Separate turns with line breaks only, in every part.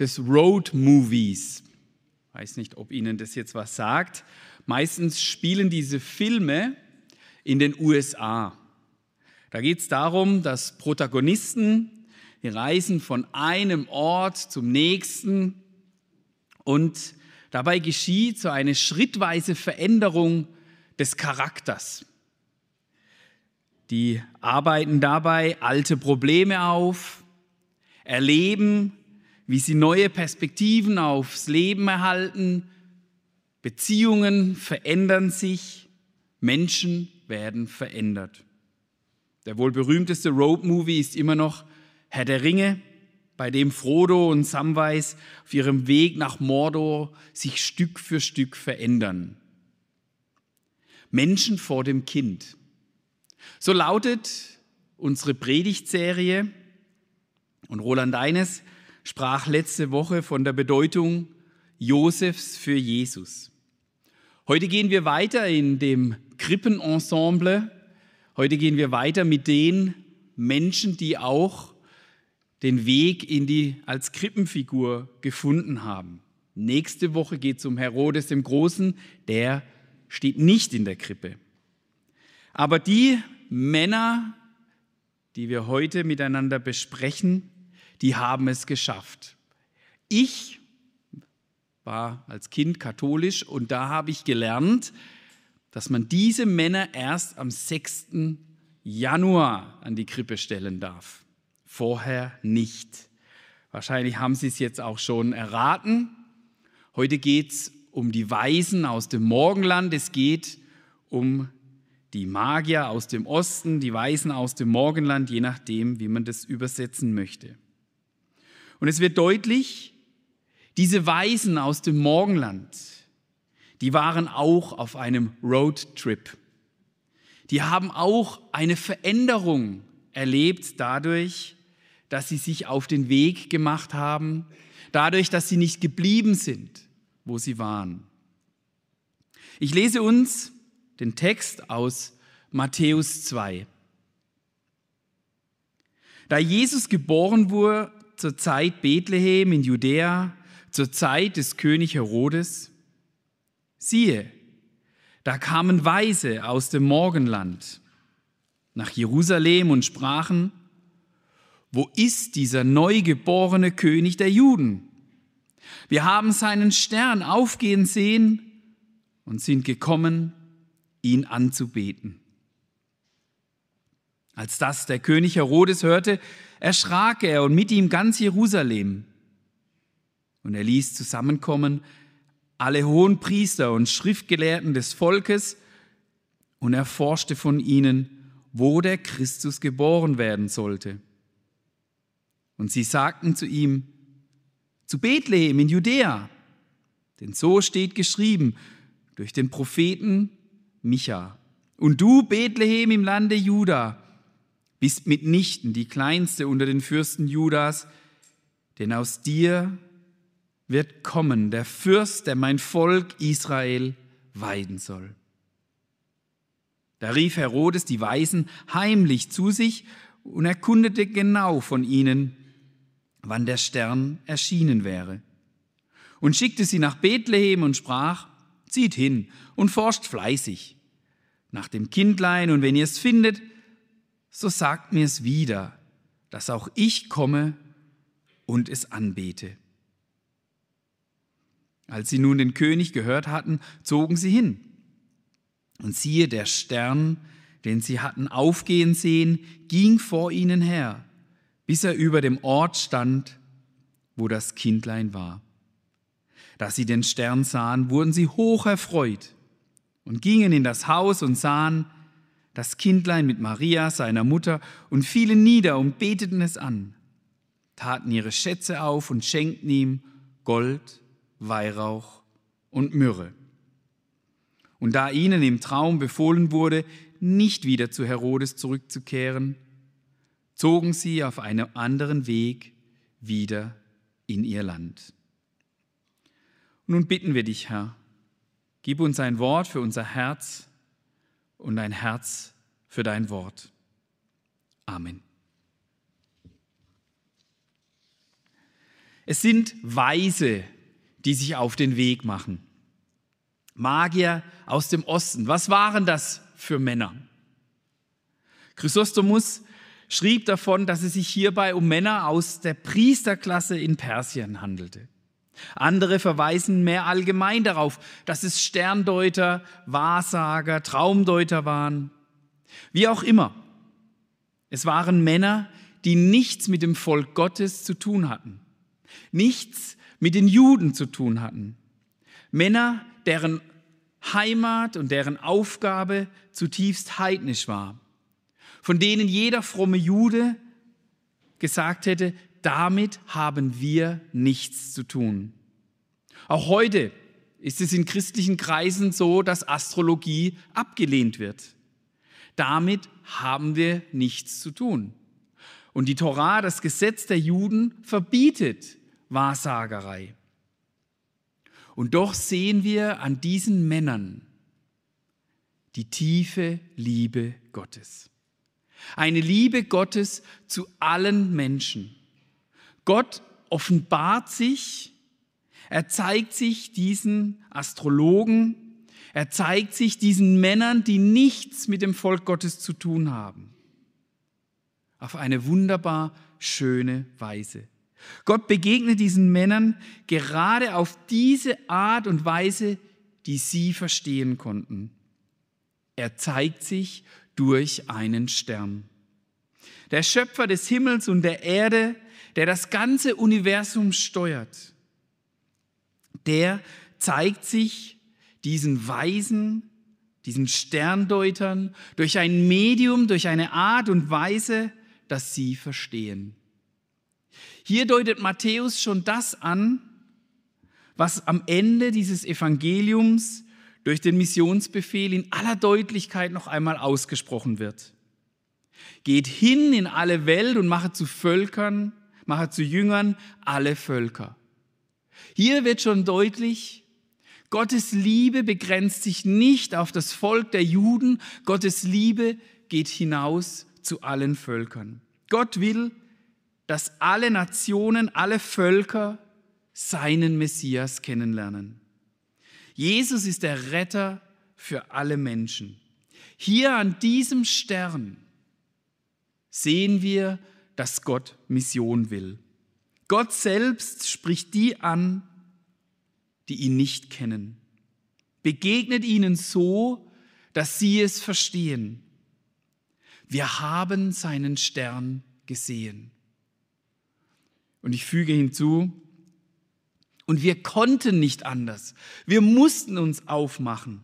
des Road Movies. Weiß nicht, ob Ihnen das jetzt was sagt. Meistens spielen diese Filme in den USA. Da geht es darum, dass Protagonisten, die reisen von einem Ort zum nächsten und dabei geschieht so eine schrittweise Veränderung des Charakters. Die arbeiten dabei alte Probleme auf, erleben, wie sie neue Perspektiven aufs Leben erhalten, Beziehungen verändern sich, Menschen werden verändert. Der wohl berühmteste Road-Movie ist immer noch Herr der Ringe, bei dem Frodo und Samwise auf ihrem Weg nach Mordor sich Stück für Stück verändern. Menschen vor dem Kind. So lautet unsere Predigtserie und Roland Eines sprach letzte Woche von der Bedeutung Josefs für Jesus. Heute gehen wir weiter in dem Krippenensemble. Heute gehen wir weiter mit den Menschen, die auch den Weg in die als Krippenfigur gefunden haben. Nächste Woche geht es um Herodes dem Großen, der steht nicht in der Krippe. Aber die Männer, die wir heute miteinander besprechen, die haben es geschafft. Ich war als Kind katholisch und da habe ich gelernt, dass man diese Männer erst am 6. Januar an die Krippe stellen darf. Vorher nicht. Wahrscheinlich haben Sie es jetzt auch schon erraten. Heute geht es um die Weisen aus dem Morgenland. Es geht um die Magier aus dem Osten, die Weisen aus dem Morgenland, je nachdem, wie man das übersetzen möchte. Und es wird deutlich, diese Weisen aus dem Morgenland, die waren auch auf einem Roadtrip. Die haben auch eine Veränderung erlebt dadurch, dass sie sich auf den Weg gemacht haben, dadurch, dass sie nicht geblieben sind, wo sie waren. Ich lese uns den Text aus Matthäus 2. Da Jesus geboren wurde zur Zeit Bethlehem in Judäa, zur Zeit des König Herodes, siehe, da kamen Weise aus dem Morgenland nach Jerusalem und sprachen, wo ist dieser neugeborene König der Juden? Wir haben seinen Stern aufgehen sehen und sind gekommen, ihn anzubeten. Als das der König Herodes hörte, erschrak er und mit ihm ganz Jerusalem. Und er ließ zusammenkommen alle hohen Priester und Schriftgelehrten des Volkes und erforschte von ihnen, wo der Christus geboren werden sollte. Und sie sagten zu ihm, zu Bethlehem in Judäa, denn so steht geschrieben durch den Propheten Micha. Und du, Bethlehem im Lande Juda, bist mitnichten die kleinste unter den Fürsten Judas, denn aus dir wird kommen der Fürst, der mein Volk Israel weiden soll. Da rief Herodes die Weisen heimlich zu sich und erkundete genau von ihnen, wann der Stern erschienen wäre. Und schickte sie nach Bethlehem und sprach, zieht hin und forscht fleißig nach dem Kindlein, und wenn ihr es findet, so sagt mir es wieder, dass auch ich komme und es anbete. Als sie nun den König gehört hatten, zogen sie hin. Und siehe, der Stern, den sie hatten aufgehen sehen, ging vor ihnen her, bis er über dem Ort stand, wo das Kindlein war. Da sie den Stern sahen, wurden sie hoch erfreut und gingen in das Haus und sahen das Kindlein mit Maria, seiner Mutter, und fielen nieder und beteten es an. taten ihre Schätze auf und schenkten ihm Gold, Weihrauch und Myrrhe. Und da ihnen im Traum befohlen wurde, nicht wieder zu Herodes zurückzukehren, zogen sie auf einem anderen Weg wieder in ihr Land. Nun bitten wir dich, Herr, gib uns ein Wort für unser Herz und ein Herz für dein Wort. Amen. Es sind Weise, die sich auf den Weg machen. Magier aus dem Osten. Was waren das für Männer? Chrysostomus schrieb davon, dass es sich hierbei um Männer aus der Priesterklasse in Persien handelte. Andere verweisen mehr allgemein darauf, dass es Sterndeuter, Wahrsager, Traumdeuter waren. Wie auch immer, es waren Männer, die nichts mit dem Volk Gottes zu tun hatten, nichts mit den Juden zu tun hatten. Männer, deren Heimat und deren Aufgabe zutiefst heidnisch war, von denen jeder fromme Jude gesagt hätte, damit haben wir nichts zu tun. Auch heute ist es in christlichen Kreisen so, dass Astrologie abgelehnt wird. Damit haben wir nichts zu tun. Und die Torah, das Gesetz der Juden, verbietet Wahrsagerei. Und doch sehen wir an diesen Männern die tiefe Liebe Gottes. Eine Liebe Gottes zu allen Menschen. Gott offenbart sich, er zeigt sich diesen Astrologen, er zeigt sich diesen Männern, die nichts mit dem Volk Gottes zu tun haben. Auf eine wunderbar schöne Weise. Gott begegnet diesen Männern gerade auf diese Art und Weise, die sie verstehen konnten. Er zeigt sich durch einen Stern. Der Schöpfer des Himmels und der Erde der das ganze Universum steuert, der zeigt sich diesen Weisen, diesen Sterndeutern durch ein Medium, durch eine Art und Weise, dass sie verstehen. Hier deutet Matthäus schon das an, was am Ende dieses Evangeliums durch den Missionsbefehl in aller Deutlichkeit noch einmal ausgesprochen wird. Geht hin in alle Welt und mache zu Völkern mache zu Jüngern alle Völker. Hier wird schon deutlich, Gottes Liebe begrenzt sich nicht auf das Volk der Juden, Gottes Liebe geht hinaus zu allen Völkern. Gott will, dass alle Nationen, alle Völker seinen Messias kennenlernen. Jesus ist der Retter für alle Menschen. Hier an diesem Stern sehen wir dass Gott Mission will. Gott selbst spricht die an, die ihn nicht kennen. Begegnet ihnen so, dass sie es verstehen. Wir haben seinen Stern gesehen. Und ich füge hinzu, und wir konnten nicht anders. Wir mussten uns aufmachen,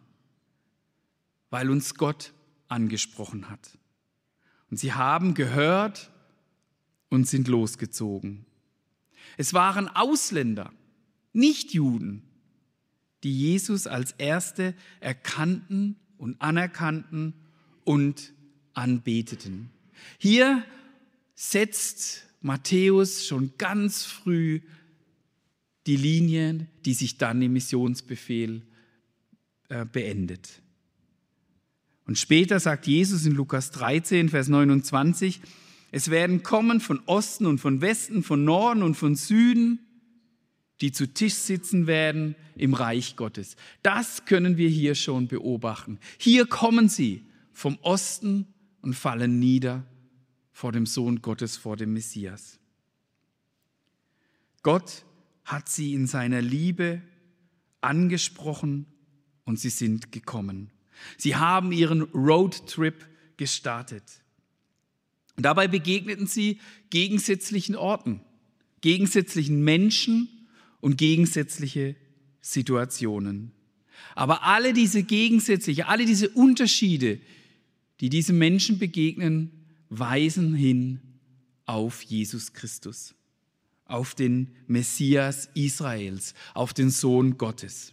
weil uns Gott angesprochen hat. Und sie haben gehört, und sind losgezogen. Es waren Ausländer, nicht Juden, die Jesus als Erste erkannten und anerkannten und anbeteten. Hier setzt Matthäus schon ganz früh die Linien, die sich dann im Missionsbefehl äh, beendet. Und später sagt Jesus in Lukas 13, Vers 29, es werden kommen von Osten und von Westen, von Norden und von Süden, die zu Tisch sitzen werden im Reich Gottes. Das können wir hier schon beobachten. Hier kommen sie vom Osten und fallen nieder vor dem Sohn Gottes, vor dem Messias. Gott hat sie in seiner Liebe angesprochen und sie sind gekommen. Sie haben ihren Roadtrip gestartet. Dabei begegneten sie gegensätzlichen Orten, gegensätzlichen Menschen und gegensätzliche Situationen. Aber alle diese gegensätzliche, alle diese Unterschiede, die diesem Menschen begegnen, weisen hin auf Jesus Christus. auf den Messias Israels, auf den Sohn Gottes.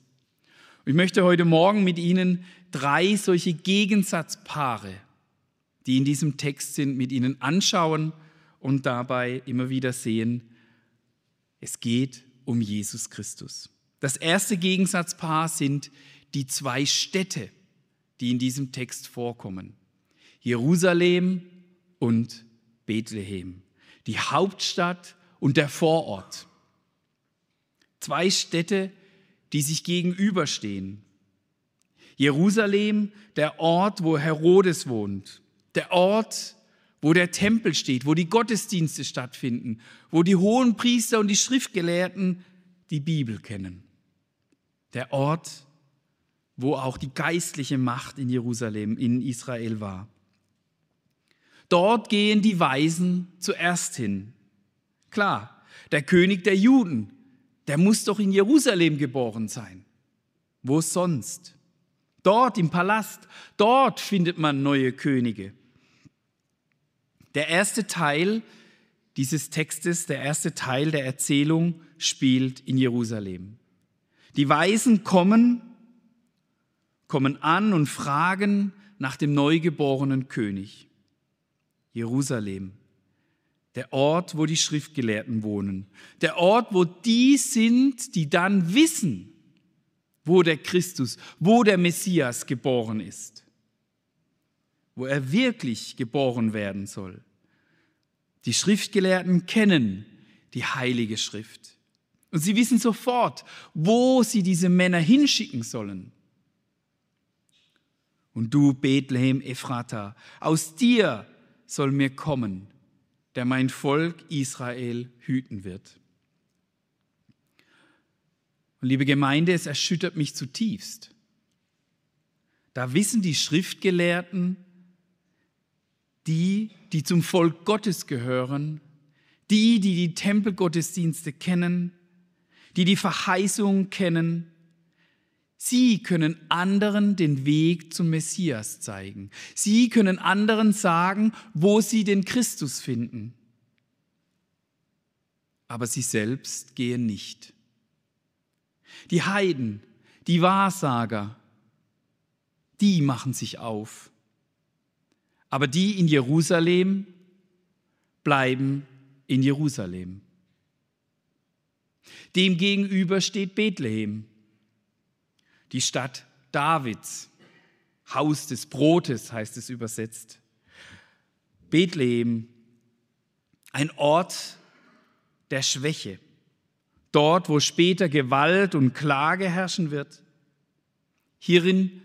Ich möchte heute Morgen mit Ihnen drei solche Gegensatzpaare, die in diesem Text sind, mit Ihnen anschauen und dabei immer wieder sehen, es geht um Jesus Christus. Das erste Gegensatzpaar sind die zwei Städte, die in diesem Text vorkommen. Jerusalem und Bethlehem. Die Hauptstadt und der Vorort. Zwei Städte, die sich gegenüberstehen. Jerusalem, der Ort, wo Herodes wohnt. Der Ort, wo der Tempel steht, wo die Gottesdienste stattfinden, wo die hohen Priester und die Schriftgelehrten die Bibel kennen. Der Ort, wo auch die geistliche Macht in Jerusalem, in Israel war. Dort gehen die Weisen zuerst hin. Klar, der König der Juden, der muss doch in Jerusalem geboren sein. Wo sonst? Dort im Palast, dort findet man neue Könige. Der erste Teil dieses Textes, der erste Teil der Erzählung spielt in Jerusalem. Die Weisen kommen, kommen an und fragen nach dem neugeborenen König. Jerusalem, der Ort, wo die Schriftgelehrten wohnen, der Ort, wo die sind, die dann wissen, wo der Christus, wo der Messias geboren ist wo er wirklich geboren werden soll. Die Schriftgelehrten kennen die heilige Schrift. Und sie wissen sofort, wo sie diese Männer hinschicken sollen. Und du, Bethlehem Ephrata, aus dir soll mir kommen, der mein Volk Israel hüten wird. Und liebe Gemeinde, es erschüttert mich zutiefst. Da wissen die Schriftgelehrten, die, die zum Volk Gottes gehören, die, die die Tempelgottesdienste kennen, die die Verheißung kennen, sie können anderen den Weg zum Messias zeigen. Sie können anderen sagen, wo sie den Christus finden. Aber sie selbst gehen nicht. Die Heiden, die Wahrsager, die machen sich auf aber die in Jerusalem bleiben in Jerusalem. Demgegenüber steht Bethlehem, die Stadt Davids, Haus des Brotes heißt es übersetzt. Bethlehem, ein Ort der Schwäche, dort wo später Gewalt und Klage herrschen wird. Hierin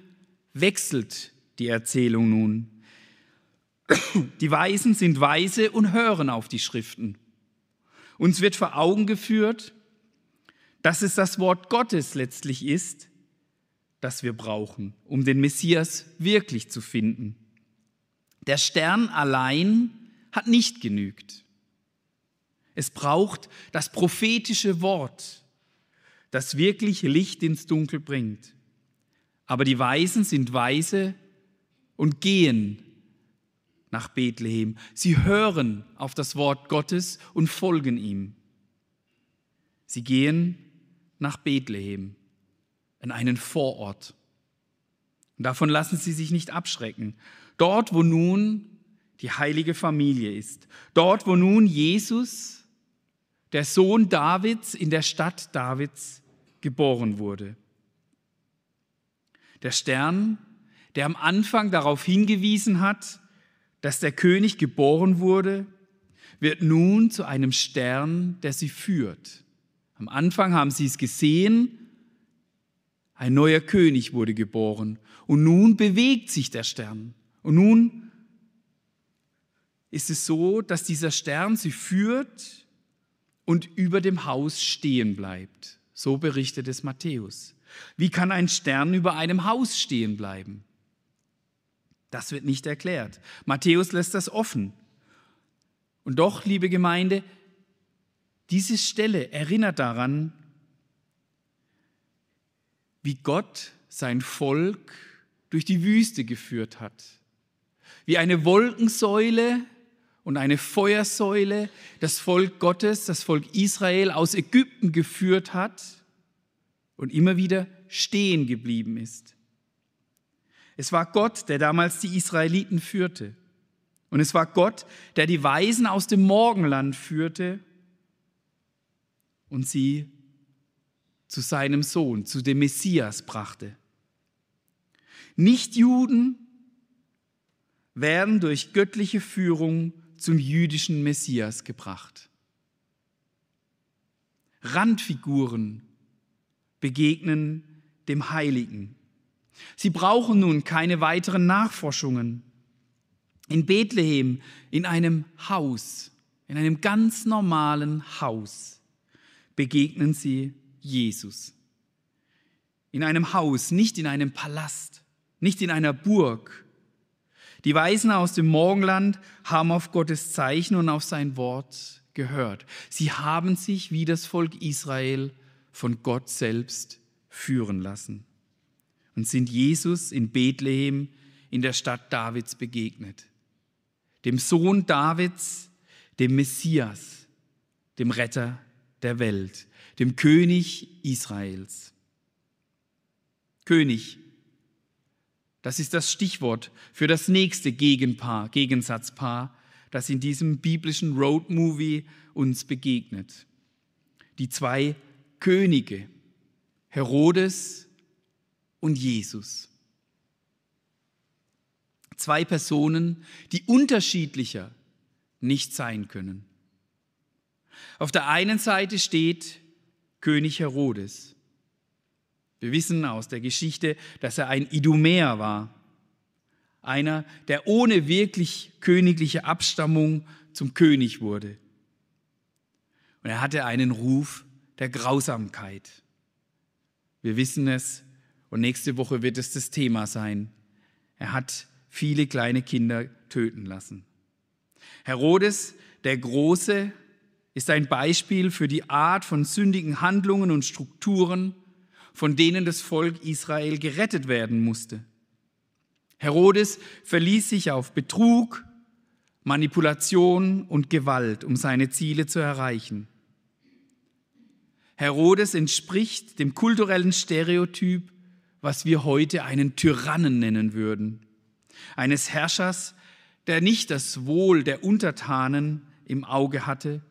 wechselt die Erzählung nun. Die Weisen sind weise und hören auf die Schriften. Uns wird vor Augen geführt, dass es das Wort Gottes letztlich ist, das wir brauchen, um den Messias wirklich zu finden. Der Stern allein hat nicht genügt. Es braucht das prophetische Wort, das wirklich Licht ins Dunkel bringt. Aber die Weisen sind weise und gehen nach Bethlehem. Sie hören auf das Wort Gottes und folgen ihm. Sie gehen nach Bethlehem, in einen Vorort. Und davon lassen sie sich nicht abschrecken. Dort, wo nun die heilige Familie ist. Dort, wo nun Jesus, der Sohn Davids, in der Stadt Davids geboren wurde. Der Stern, der am Anfang darauf hingewiesen hat, dass der König geboren wurde, wird nun zu einem Stern, der sie führt. Am Anfang haben sie es gesehen, ein neuer König wurde geboren und nun bewegt sich der Stern. Und nun ist es so, dass dieser Stern sie führt und über dem Haus stehen bleibt. So berichtet es Matthäus. Wie kann ein Stern über einem Haus stehen bleiben? Das wird nicht erklärt. Matthäus lässt das offen. Und doch, liebe Gemeinde, diese Stelle erinnert daran, wie Gott sein Volk durch die Wüste geführt hat. Wie eine Wolkensäule und eine Feuersäule das Volk Gottes, das Volk Israel aus Ägypten geführt hat und immer wieder stehen geblieben ist. Es war Gott, der damals die Israeliten führte. Und es war Gott, der die Weisen aus dem Morgenland führte und sie zu seinem Sohn, zu dem Messias brachte. Nichtjuden werden durch göttliche Führung zum jüdischen Messias gebracht. Randfiguren begegnen dem Heiligen. Sie brauchen nun keine weiteren Nachforschungen. In Bethlehem, in einem Haus, in einem ganz normalen Haus, begegnen sie Jesus. In einem Haus, nicht in einem Palast, nicht in einer Burg. Die Weisen aus dem Morgenland haben auf Gottes Zeichen und auf sein Wort gehört. Sie haben sich wie das Volk Israel von Gott selbst führen lassen und sind Jesus in Bethlehem in der Stadt Davids begegnet. Dem Sohn Davids, dem Messias, dem Retter der Welt, dem König Israels. König, das ist das Stichwort für das nächste Gegenpaar, Gegensatzpaar, das in diesem biblischen Roadmovie uns begegnet. Die zwei Könige, Herodes und Jesus. Zwei Personen, die unterschiedlicher nicht sein können. Auf der einen Seite steht König Herodes. Wir wissen aus der Geschichte, dass er ein Idumäer war, einer, der ohne wirklich königliche Abstammung zum König wurde. Und er hatte einen Ruf der Grausamkeit. Wir wissen es und nächste Woche wird es das Thema sein. Er hat viele kleine Kinder töten lassen. Herodes, der Große, ist ein Beispiel für die Art von sündigen Handlungen und Strukturen, von denen das Volk Israel gerettet werden musste. Herodes verließ sich auf Betrug, Manipulation und Gewalt, um seine Ziele zu erreichen. Herodes entspricht dem kulturellen Stereotyp was wir heute einen Tyrannen nennen würden, eines Herrschers, der nicht das Wohl der Untertanen im Auge hatte,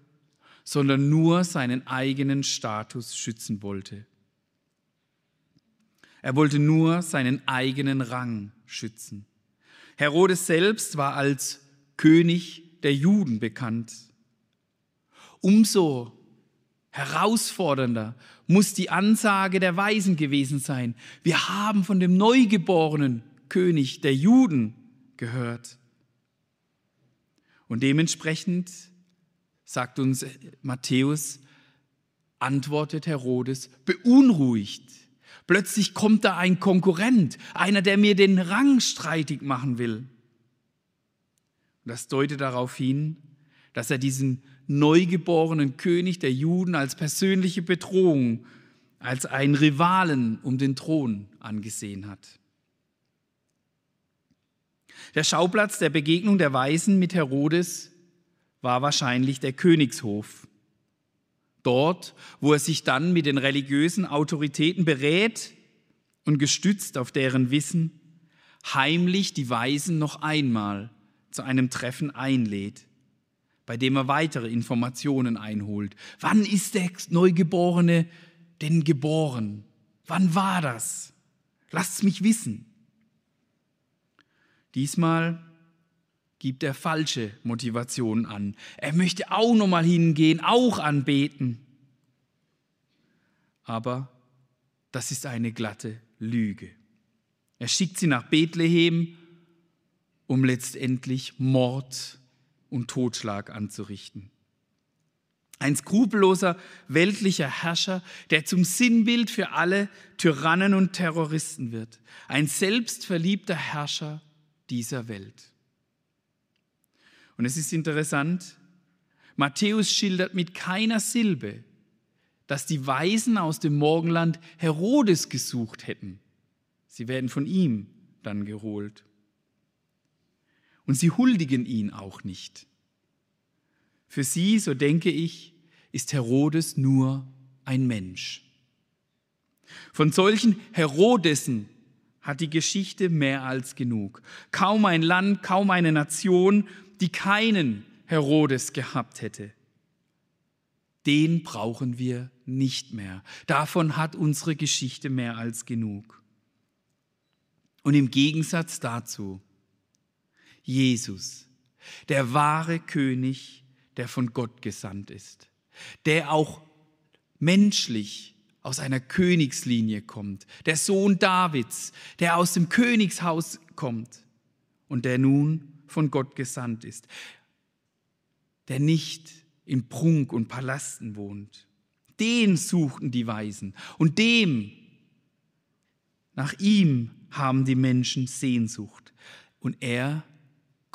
sondern nur seinen eigenen Status schützen wollte. Er wollte nur seinen eigenen Rang schützen. Herodes selbst war als König der Juden bekannt. Umso herausfordernder muss die Ansage der Weisen gewesen sein. Wir haben von dem neugeborenen König der Juden gehört. Und dementsprechend, sagt uns Matthäus, antwortet Herodes beunruhigt. Plötzlich kommt da ein Konkurrent, einer, der mir den Rang streitig machen will. Das deutet darauf hin, dass er diesen neugeborenen König der Juden als persönliche Bedrohung, als einen Rivalen um den Thron angesehen hat. Der Schauplatz der Begegnung der Weisen mit Herodes war wahrscheinlich der Königshof. Dort, wo er sich dann mit den religiösen Autoritäten berät und gestützt auf deren Wissen heimlich die Weisen noch einmal zu einem Treffen einlädt bei dem er weitere Informationen einholt. Wann ist der Neugeborene denn geboren? Wann war das? Lasst mich wissen. Diesmal gibt er falsche Motivationen an. Er möchte auch noch mal hingehen, auch anbeten. Aber das ist eine glatte Lüge. Er schickt sie nach Bethlehem, um letztendlich Mord und Totschlag anzurichten. Ein skrupelloser weltlicher Herrscher, der zum Sinnbild für alle Tyrannen und Terroristen wird. Ein selbstverliebter Herrscher dieser Welt. Und es ist interessant, Matthäus schildert mit keiner Silbe, dass die Weisen aus dem Morgenland Herodes gesucht hätten. Sie werden von ihm dann geholt. Und sie huldigen ihn auch nicht. Für sie, so denke ich, ist Herodes nur ein Mensch. Von solchen Herodesen hat die Geschichte mehr als genug. Kaum ein Land, kaum eine Nation, die keinen Herodes gehabt hätte. Den brauchen wir nicht mehr. Davon hat unsere Geschichte mehr als genug. Und im Gegensatz dazu, Jesus, der wahre König, der von Gott gesandt ist, der auch menschlich aus einer Königslinie kommt, der Sohn Davids, der aus dem Königshaus kommt und der nun von Gott gesandt ist, der nicht in Prunk und Palasten wohnt. Den suchten die Weisen und dem, nach ihm haben die Menschen Sehnsucht. Und er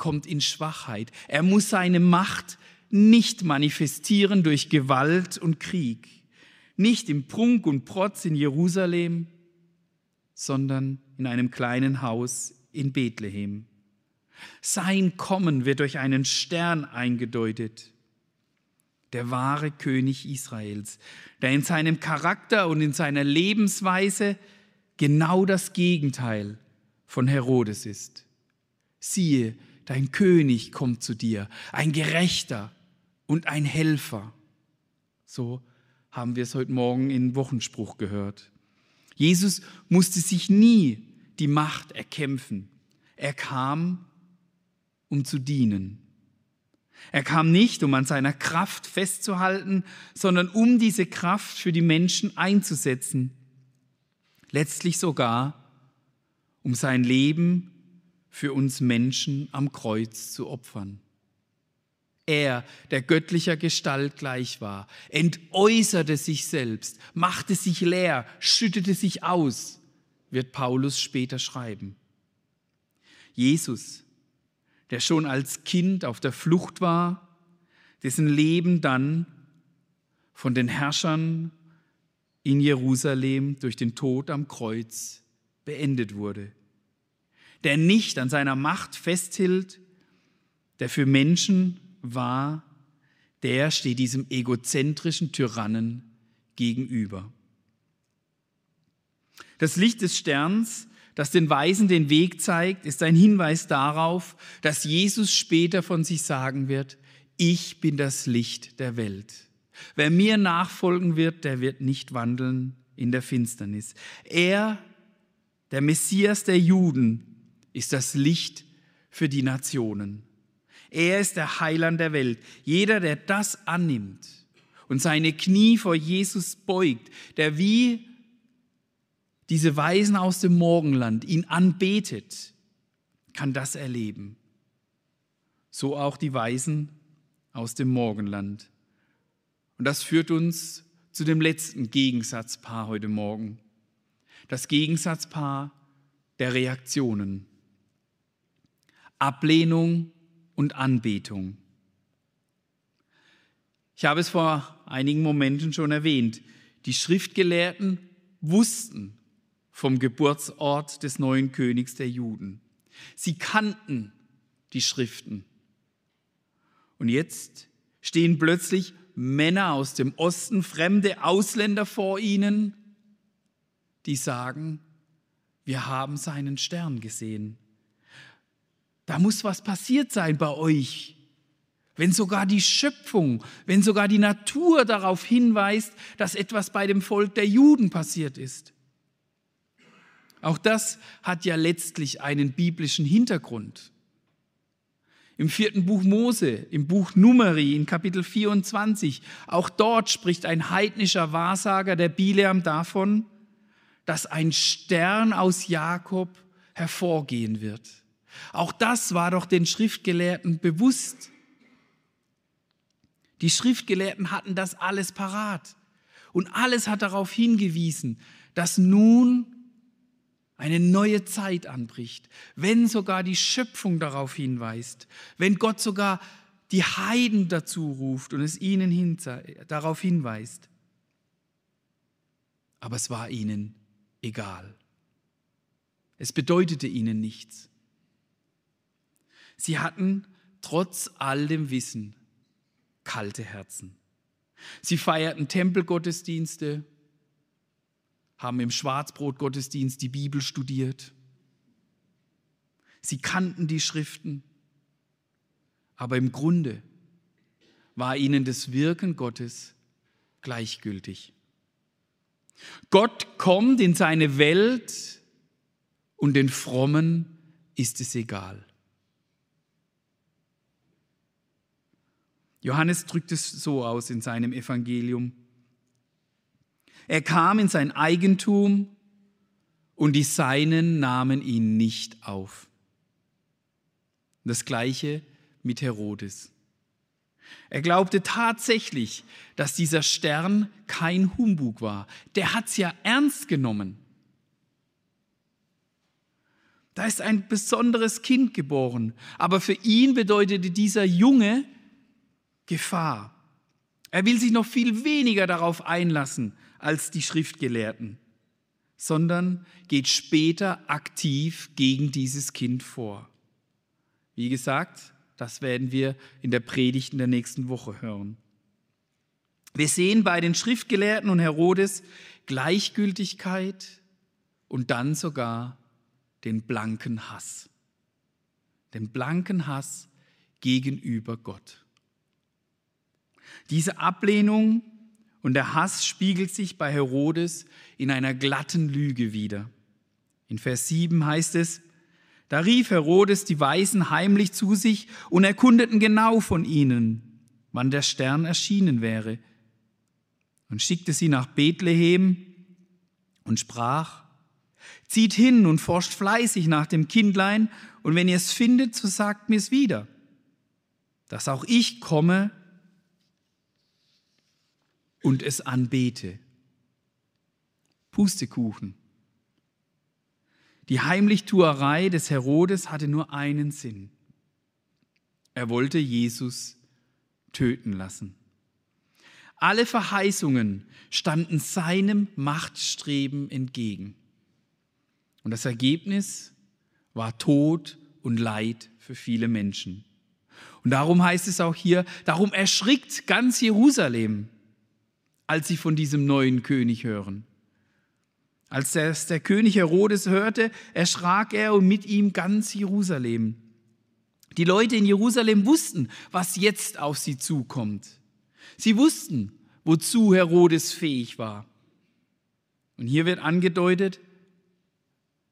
kommt in Schwachheit. Er muss seine Macht nicht manifestieren durch Gewalt und Krieg nicht im Prunk und Protz in Jerusalem, sondern in einem kleinen Haus in Bethlehem. Sein Kommen wird durch einen Stern eingedeutet, der wahre König Israels, der in seinem Charakter und in seiner Lebensweise genau das Gegenteil von Herodes ist. Siehe, dein König kommt zu dir, ein Gerechter und ein Helfer. So haben wir es heute Morgen in Wochenspruch gehört. Jesus musste sich nie die Macht erkämpfen. Er kam, um zu dienen. Er kam nicht, um an seiner Kraft festzuhalten, sondern um diese Kraft für die Menschen einzusetzen. Letztlich sogar, um sein Leben für uns Menschen am Kreuz zu opfern. Er, der göttlicher Gestalt gleich war, entäußerte sich selbst, machte sich leer, schüttete sich aus, wird Paulus später schreiben. Jesus, der schon als Kind auf der Flucht war, dessen Leben dann von den Herrschern in Jerusalem durch den Tod am Kreuz beendet wurde, der nicht an seiner Macht festhielt, der für Menschen war, der steht diesem egozentrischen Tyrannen gegenüber. Das Licht des Sterns, das den Weisen den Weg zeigt, ist ein Hinweis darauf, dass Jesus später von sich sagen wird, ich bin das Licht der Welt. Wer mir nachfolgen wird, der wird nicht wandeln in der Finsternis. Er, der Messias der Juden, ist das Licht für die Nationen. Er ist der Heiland der Welt. Jeder, der das annimmt und seine Knie vor Jesus beugt, der wie diese Weisen aus dem Morgenland ihn anbetet, kann das erleben. So auch die Weisen aus dem Morgenland. Und das führt uns zu dem letzten Gegensatzpaar heute Morgen. Das Gegensatzpaar der Reaktionen. Ablehnung und Anbetung. Ich habe es vor einigen Momenten schon erwähnt. Die Schriftgelehrten wussten vom Geburtsort des neuen Königs der Juden. Sie kannten die Schriften. Und jetzt stehen plötzlich Männer aus dem Osten, fremde Ausländer vor ihnen, die sagen, wir haben seinen Stern gesehen. Da muss was passiert sein bei euch. Wenn sogar die Schöpfung, wenn sogar die Natur darauf hinweist, dass etwas bei dem Volk der Juden passiert ist. Auch das hat ja letztlich einen biblischen Hintergrund. Im vierten Buch Mose, im Buch Numeri, in Kapitel 24, auch dort spricht ein heidnischer Wahrsager, der Bileam, davon, dass ein Stern aus Jakob hervorgehen wird. Auch das war doch den Schriftgelehrten bewusst. Die Schriftgelehrten hatten das alles parat. Und alles hat darauf hingewiesen, dass nun eine neue Zeit anbricht, wenn sogar die Schöpfung darauf hinweist, wenn Gott sogar die Heiden dazu ruft und es ihnen hin, darauf hinweist. Aber es war ihnen egal. Es bedeutete ihnen nichts. Sie hatten trotz all dem Wissen kalte Herzen. Sie feierten Tempelgottesdienste, haben im Schwarzbrotgottesdienst die Bibel studiert. Sie kannten die Schriften, aber im Grunde war ihnen das Wirken Gottes gleichgültig. Gott kommt in seine Welt und den Frommen ist es egal. Johannes drückt es so aus in seinem Evangelium. Er kam in sein Eigentum und die Seinen nahmen ihn nicht auf. Das gleiche mit Herodes. Er glaubte tatsächlich, dass dieser Stern kein Humbug war. Der hat es ja ernst genommen. Da ist ein besonderes Kind geboren, aber für ihn bedeutete dieser Junge Gefahr. Er will sich noch viel weniger darauf einlassen als die Schriftgelehrten, sondern geht später aktiv gegen dieses Kind vor. Wie gesagt, das werden wir in der Predigt in der nächsten Woche hören. Wir sehen bei den Schriftgelehrten und Herodes Gleichgültigkeit und dann sogar den blanken Hass. Den blanken Hass gegenüber Gott. Diese Ablehnung und der Hass spiegelt sich bei Herodes in einer glatten Lüge wider. In Vers 7 heißt es, da rief Herodes die Weisen heimlich zu sich und erkundeten genau von ihnen, wann der Stern erschienen wäre, und schickte sie nach Bethlehem und sprach, zieht hin und forscht fleißig nach dem Kindlein, und wenn ihr es findet, so sagt mir es wieder, dass auch ich komme und es anbete. Pustekuchen. Die Heimlichtuerei des Herodes hatte nur einen Sinn. Er wollte Jesus töten lassen. Alle Verheißungen standen seinem Machtstreben entgegen. Und das Ergebnis war Tod und Leid für viele Menschen. Und darum heißt es auch hier, darum erschrickt ganz Jerusalem als sie von diesem neuen König hören. Als das der König Herodes hörte, erschrak er und mit ihm ganz Jerusalem. Die Leute in Jerusalem wussten, was jetzt auf sie zukommt. Sie wussten, wozu Herodes fähig war. Und hier wird angedeutet,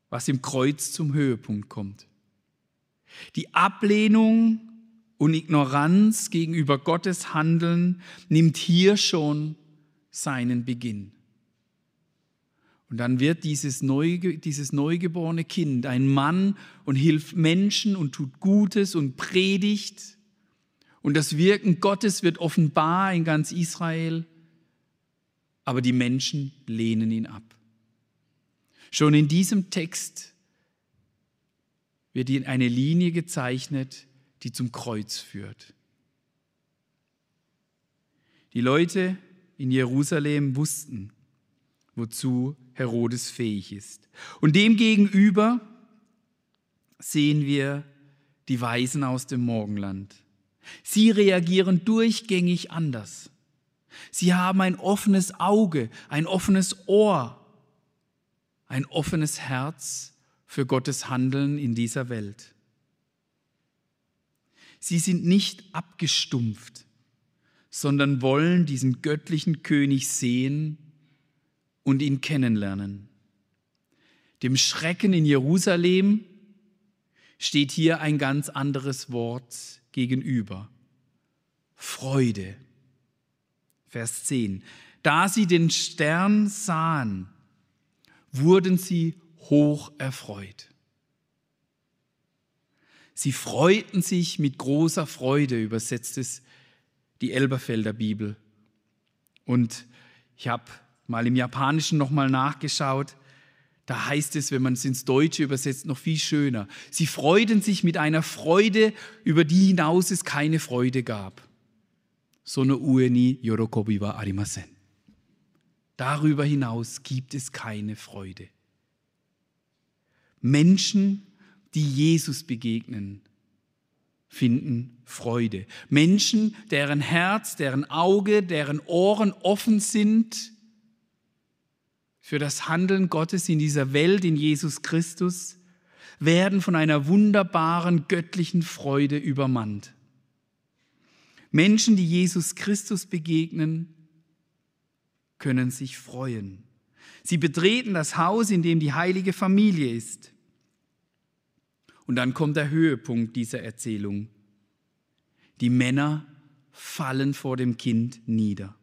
was im Kreuz zum Höhepunkt kommt. Die Ablehnung und Ignoranz gegenüber Gottes Handeln nimmt hier schon seinen Beginn. Und dann wird dieses, neu, dieses neugeborene Kind ein Mann und hilft Menschen und tut Gutes und predigt. Und das Wirken Gottes wird offenbar in ganz Israel. Aber die Menschen lehnen ihn ab. Schon in diesem Text wird eine Linie gezeichnet, die zum Kreuz führt. Die Leute in Jerusalem wussten, wozu Herodes fähig ist. Und demgegenüber sehen wir die Weisen aus dem Morgenland. Sie reagieren durchgängig anders. Sie haben ein offenes Auge, ein offenes Ohr, ein offenes Herz für Gottes Handeln in dieser Welt. Sie sind nicht abgestumpft sondern wollen diesen göttlichen König sehen und ihn kennenlernen. Dem Schrecken in Jerusalem steht hier ein ganz anderes Wort gegenüber. Freude. Vers 10. Da sie den Stern sahen, wurden sie hoch erfreut. Sie freuten sich mit großer Freude, übersetzt es die Elberfelder Bibel. Und ich habe mal im Japanischen nochmal nachgeschaut. Da heißt es, wenn man es ins Deutsche übersetzt, noch viel schöner. Sie freuten sich mit einer Freude, über die hinaus es keine Freude gab. Sono ue ni yorokobi wa arimasen. Darüber hinaus gibt es keine Freude. Menschen, die Jesus begegnen, finden Freude. Menschen, deren Herz, deren Auge, deren Ohren offen sind für das Handeln Gottes in dieser Welt, in Jesus Christus, werden von einer wunderbaren göttlichen Freude übermannt. Menschen, die Jesus Christus begegnen, können sich freuen. Sie betreten das Haus, in dem die heilige Familie ist. Und dann kommt der Höhepunkt dieser Erzählung. Die Männer fallen vor dem Kind nieder.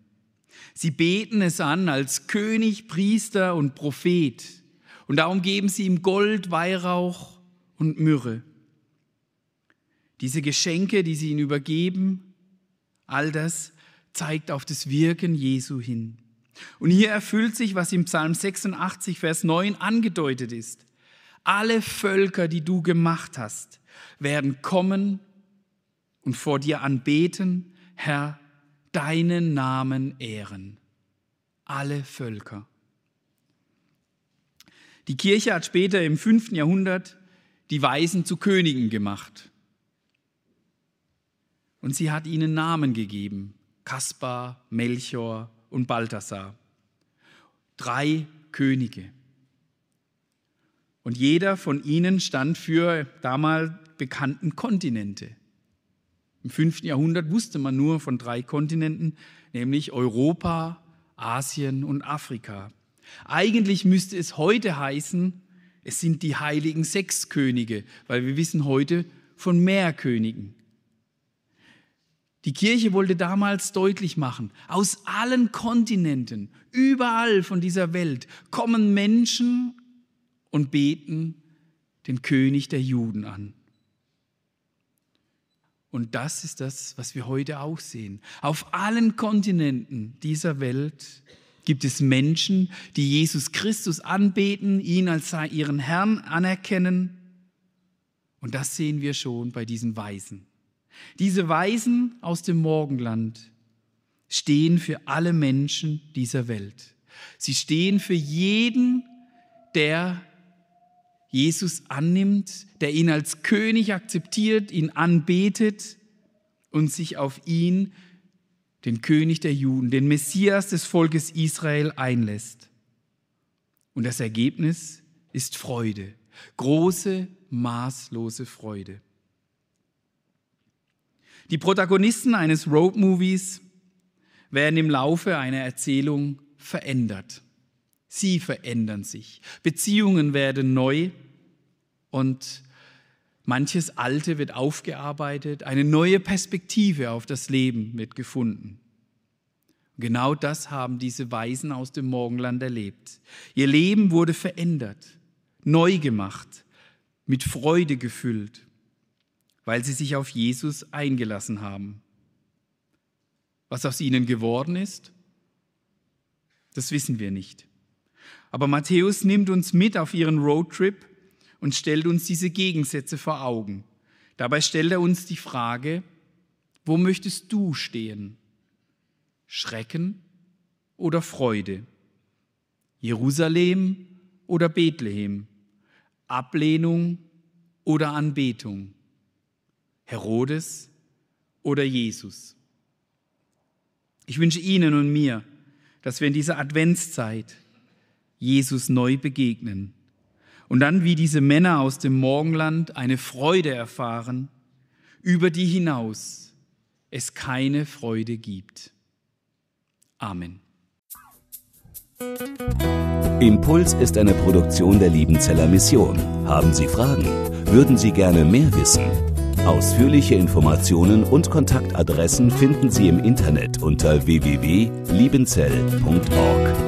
Sie beten es an als König, Priester und Prophet. Und darum geben sie ihm Gold, Weihrauch und Myrrhe. Diese Geschenke, die sie ihm übergeben, all das zeigt auf das Wirken Jesu hin. Und hier erfüllt sich, was im Psalm 86, Vers 9 angedeutet ist. Alle Völker, die du gemacht hast, werden kommen und vor dir anbeten, Herr, deinen Namen ehren. Alle Völker. Die Kirche hat später im 5. Jahrhundert die Weisen zu Königen gemacht. Und sie hat ihnen Namen gegeben. Kaspar, Melchior und Balthasar. Drei Könige. Und jeder von ihnen stand für damals bekannten Kontinente. Im 5. Jahrhundert wusste man nur von drei Kontinenten, nämlich Europa, Asien und Afrika. Eigentlich müsste es heute heißen, es sind die heiligen sechs Könige, weil wir wissen heute von mehr Königen. Die Kirche wollte damals deutlich machen, aus allen Kontinenten, überall von dieser Welt kommen Menschen und beten den König der Juden an. Und das ist das, was wir heute auch sehen. Auf allen Kontinenten dieser Welt gibt es Menschen, die Jesus Christus anbeten, ihn als ihren Herrn anerkennen. Und das sehen wir schon bei diesen Weisen. Diese Weisen aus dem Morgenland stehen für alle Menschen dieser Welt. Sie stehen für jeden, der Jesus annimmt, der ihn als König akzeptiert, ihn anbetet und sich auf ihn, den König der Juden, den Messias des Volkes Israel einlässt. Und das Ergebnis ist Freude, große, maßlose Freude. Die Protagonisten eines Roadmovies werden im Laufe einer Erzählung verändert. Sie verändern sich. Beziehungen werden neu und manches Alte wird aufgearbeitet. Eine neue Perspektive auf das Leben wird gefunden. Genau das haben diese Weisen aus dem Morgenland erlebt. Ihr Leben wurde verändert, neu gemacht, mit Freude gefüllt, weil sie sich auf Jesus eingelassen haben. Was aus ihnen geworden ist, das wissen wir nicht. Aber Matthäus nimmt uns mit auf ihren Roadtrip und stellt uns diese Gegensätze vor Augen. Dabei stellt er uns die Frage, wo möchtest du stehen? Schrecken oder Freude? Jerusalem oder Bethlehem? Ablehnung oder Anbetung? Herodes oder Jesus? Ich wünsche Ihnen und mir, dass wir in dieser Adventszeit Jesus neu begegnen und dann wie diese Männer aus dem Morgenland eine Freude erfahren, über die hinaus es keine Freude gibt. Amen.
Impuls ist eine Produktion der Liebenzeller Mission. Haben Sie Fragen? Würden Sie gerne mehr wissen? Ausführliche Informationen und Kontaktadressen finden Sie im Internet unter www.liebenzell.org.